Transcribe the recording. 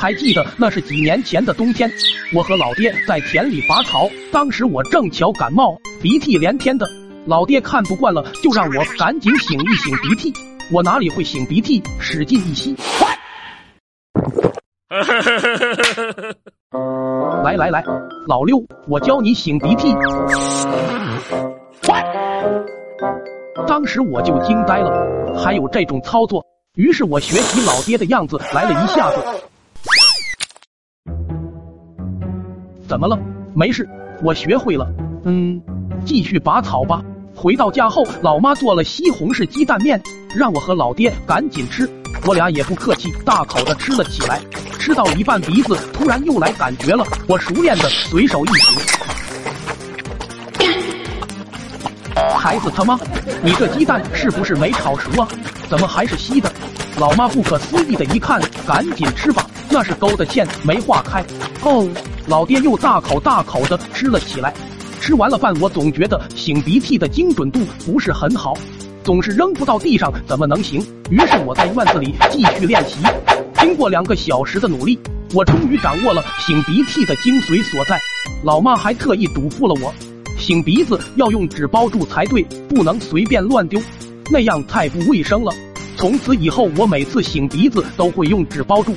还记得那是几年前的冬天，我和老爹在田里拔草，当时我正巧感冒，鼻涕连天的。老爹看不惯了，就让我赶紧擤一擤鼻涕。我哪里会擤鼻涕，使劲一吸，来来来，老六，我教你擤鼻涕。当时我就惊呆了，还有这种操作。于是我学习老爹的样子来了一下子。怎么了？没事，我学会了。嗯，继续拔草吧。回到家后，老妈做了西红柿鸡蛋面，让我和老爹赶紧吃。我俩也不客气，大口的吃了起来。吃到一半，鼻子突然又来感觉了，我熟练的随手一指。孩子他妈，你这鸡蛋是不是没炒熟啊？怎么还是稀的？老妈不可思议的一看，赶紧吃吧，那是勾的芡没化开。哦，老爹又大口大口的吃了起来。吃完了饭，我总觉得擤鼻涕的精准度不是很好，总是扔不到地上，怎么能行？于是我在院子里继续练习。经过两个小时的努力，我终于掌握了擤鼻涕的精髓所在。老妈还特意嘱咐了我。擤鼻子要用纸包住才对，不能随便乱丢，那样太不卫生了。从此以后，我每次擤鼻子都会用纸包住。